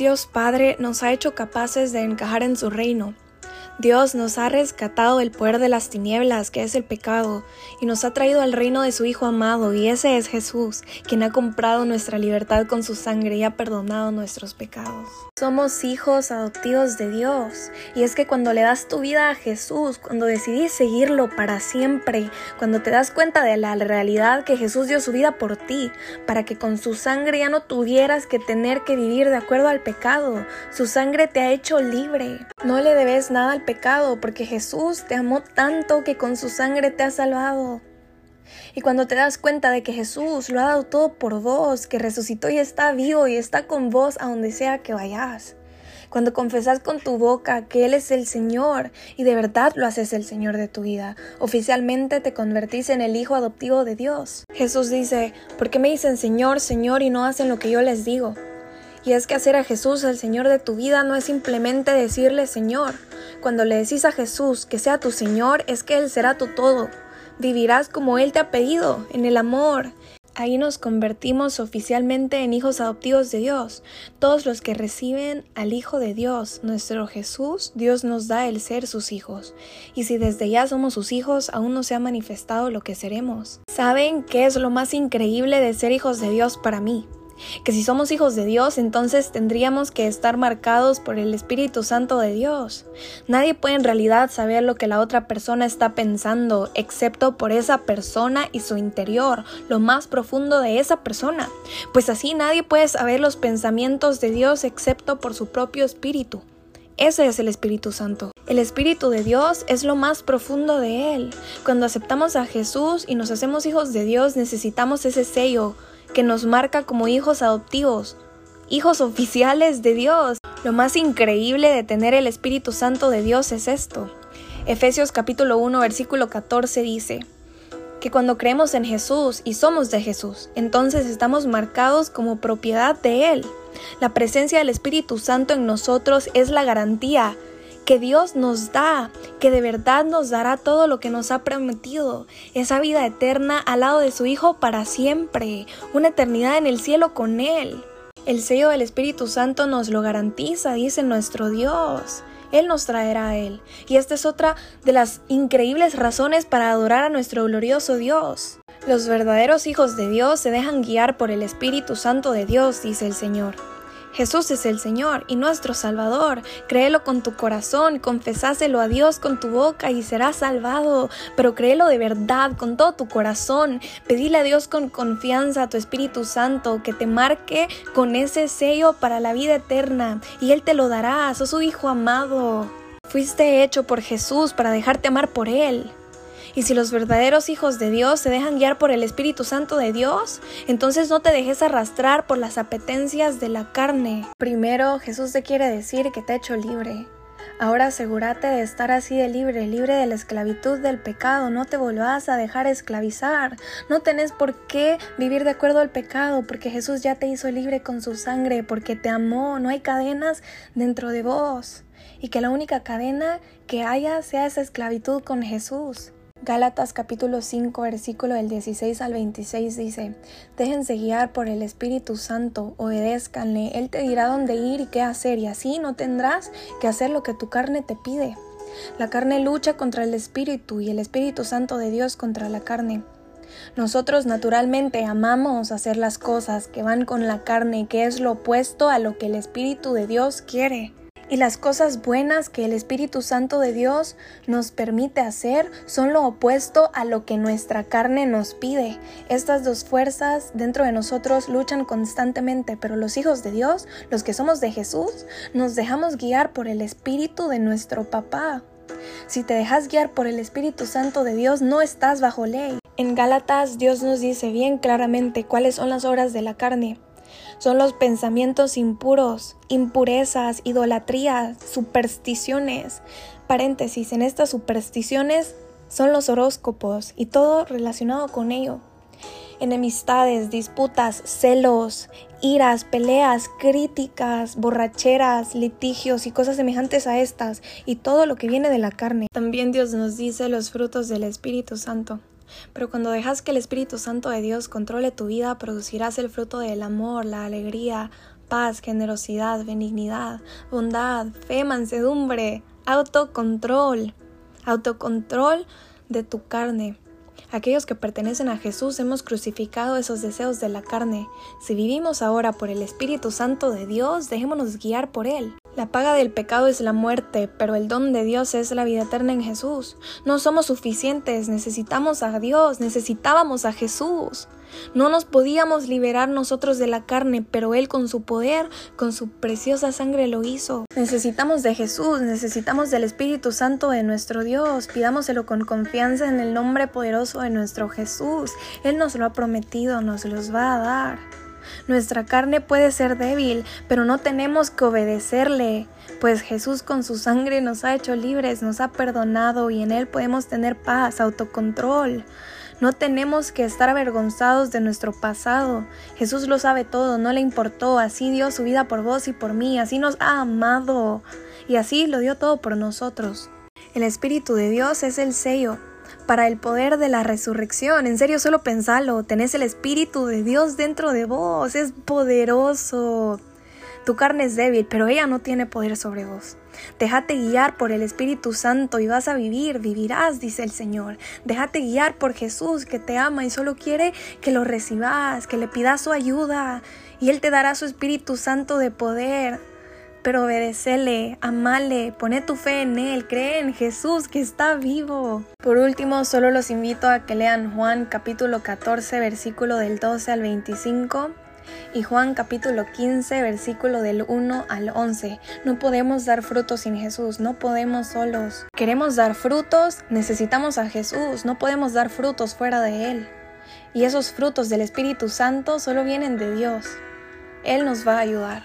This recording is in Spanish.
Dios Padre nos ha hecho capaces de encajar en su reino. Dios nos ha rescatado del poder de las tinieblas, que es el pecado, y nos ha traído al reino de su Hijo amado, y ese es Jesús, quien ha comprado nuestra libertad con su sangre y ha perdonado nuestros pecados. Somos hijos adoptivos de Dios, y es que cuando le das tu vida a Jesús, cuando decidís seguirlo para siempre, cuando te das cuenta de la realidad que Jesús dio su vida por ti, para que con su sangre ya no tuvieras que tener que vivir de acuerdo al pecado, su sangre te ha hecho libre. No le debes nada al pecado, porque Jesús te amó tanto que con su sangre te ha salvado. Y cuando te das cuenta de que Jesús lo ha dado todo por vos, que resucitó y está vivo y está con vos a donde sea que vayas. Cuando confesas con tu boca que Él es el Señor y de verdad lo haces el Señor de tu vida, oficialmente te convertís en el Hijo adoptivo de Dios. Jesús dice, ¿por qué me dicen Señor, Señor y no hacen lo que yo les digo? Y es que hacer a Jesús el Señor de tu vida no es simplemente decirle Señor. Cuando le decís a Jesús que sea tu Señor, es que Él será tu todo. Vivirás como Él te ha pedido, en el amor. Ahí nos convertimos oficialmente en hijos adoptivos de Dios. Todos los que reciben al Hijo de Dios, nuestro Jesús, Dios nos da el ser sus hijos. Y si desde ya somos sus hijos, aún no se ha manifestado lo que seremos. ¿Saben qué es lo más increíble de ser hijos de Dios para mí? Que si somos hijos de Dios, entonces tendríamos que estar marcados por el Espíritu Santo de Dios. Nadie puede en realidad saber lo que la otra persona está pensando, excepto por esa persona y su interior, lo más profundo de esa persona. Pues así nadie puede saber los pensamientos de Dios excepto por su propio espíritu. Ese es el Espíritu Santo. El Espíritu de Dios es lo más profundo de Él. Cuando aceptamos a Jesús y nos hacemos hijos de Dios, necesitamos ese sello que nos marca como hijos adoptivos, hijos oficiales de Dios. Lo más increíble de tener el Espíritu Santo de Dios es esto. Efesios capítulo 1 versículo 14 dice, que cuando creemos en Jesús y somos de Jesús, entonces estamos marcados como propiedad de Él. La presencia del Espíritu Santo en nosotros es la garantía que Dios nos da, que de verdad nos dará todo lo que nos ha prometido, esa vida eterna al lado de su Hijo para siempre, una eternidad en el cielo con Él. El sello del Espíritu Santo nos lo garantiza, dice nuestro Dios. Él nos traerá a Él. Y esta es otra de las increíbles razones para adorar a nuestro glorioso Dios. Los verdaderos hijos de Dios se dejan guiar por el Espíritu Santo de Dios, dice el Señor. Jesús es el Señor y nuestro Salvador. Créelo con tu corazón, confesáselo a Dios con tu boca y serás salvado. Pero créelo de verdad, con todo tu corazón. Pedile a Dios con confianza a tu Espíritu Santo que te marque con ese sello para la vida eterna y Él te lo dará. Sos su Hijo amado. Fuiste hecho por Jesús para dejarte amar por Él. Y si los verdaderos hijos de Dios se dejan guiar por el Espíritu Santo de Dios, entonces no te dejes arrastrar por las apetencias de la carne. Primero, Jesús te quiere decir que te ha hecho libre. Ahora asegúrate de estar así de libre, libre de la esclavitud del pecado. No te volvás a dejar esclavizar. No tenés por qué vivir de acuerdo al pecado, porque Jesús ya te hizo libre con su sangre, porque te amó. No hay cadenas dentro de vos. Y que la única cadena que haya sea esa esclavitud con Jesús. Gálatas capítulo 5 versículo del 16 al 26 dice, Déjense guiar por el Espíritu Santo, obedézcanle, Él te dirá dónde ir y qué hacer, y así no tendrás que hacer lo que tu carne te pide. La carne lucha contra el Espíritu y el Espíritu Santo de Dios contra la carne. Nosotros naturalmente amamos hacer las cosas que van con la carne, que es lo opuesto a lo que el Espíritu de Dios quiere. Y las cosas buenas que el Espíritu Santo de Dios nos permite hacer son lo opuesto a lo que nuestra carne nos pide. Estas dos fuerzas dentro de nosotros luchan constantemente, pero los hijos de Dios, los que somos de Jesús, nos dejamos guiar por el Espíritu de nuestro papá. Si te dejas guiar por el Espíritu Santo de Dios, no estás bajo ley. En Gálatas Dios nos dice bien claramente cuáles son las obras de la carne son los pensamientos impuros, impurezas, idolatrías, supersticiones. Paréntesis, en estas supersticiones son los horóscopos y todo relacionado con ello. Enemistades, disputas, celos, iras, peleas, críticas, borracheras, litigios y cosas semejantes a estas, y todo lo que viene de la carne. También Dios nos dice los frutos del Espíritu Santo. Pero cuando dejas que el Espíritu Santo de Dios controle tu vida, producirás el fruto del amor, la alegría, paz, generosidad, benignidad, bondad, fe, mansedumbre, autocontrol, autocontrol de tu carne. Aquellos que pertenecen a Jesús hemos crucificado esos deseos de la carne. Si vivimos ahora por el Espíritu Santo de Dios, dejémonos guiar por Él. La paga del pecado es la muerte, pero el don de Dios es la vida eterna en Jesús. No somos suficientes, necesitamos a Dios, necesitábamos a Jesús. No nos podíamos liberar nosotros de la carne, pero Él con su poder, con su preciosa sangre lo hizo. Necesitamos de Jesús, necesitamos del Espíritu Santo de nuestro Dios. Pidámoselo con confianza en el nombre poderoso de nuestro Jesús. Él nos lo ha prometido, nos los va a dar. Nuestra carne puede ser débil, pero no tenemos que obedecerle, pues Jesús con su sangre nos ha hecho libres, nos ha perdonado y en Él podemos tener paz, autocontrol. No tenemos que estar avergonzados de nuestro pasado. Jesús lo sabe todo, no le importó, así dio su vida por vos y por mí, así nos ha amado y así lo dio todo por nosotros. El Espíritu de Dios es el sello para el poder de la resurrección. En serio, solo pensalo, tenés el Espíritu de Dios dentro de vos, es poderoso. Tu carne es débil, pero ella no tiene poder sobre vos. Déjate guiar por el Espíritu Santo y vas a vivir, vivirás, dice el Señor. Déjate guiar por Jesús que te ama y solo quiere que lo recibas, que le pidas su ayuda y Él te dará su Espíritu Santo de poder. Pero obedecele, amale, pone tu fe en Él, cree en Jesús que está vivo. Por último, solo los invito a que lean Juan capítulo 14, versículo del 12 al 25 y Juan capítulo 15 versículo del 1 al 11. No podemos dar frutos sin Jesús, no podemos solos. Queremos dar frutos, necesitamos a Jesús, no podemos dar frutos fuera de Él. Y esos frutos del Espíritu Santo solo vienen de Dios. Él nos va a ayudar.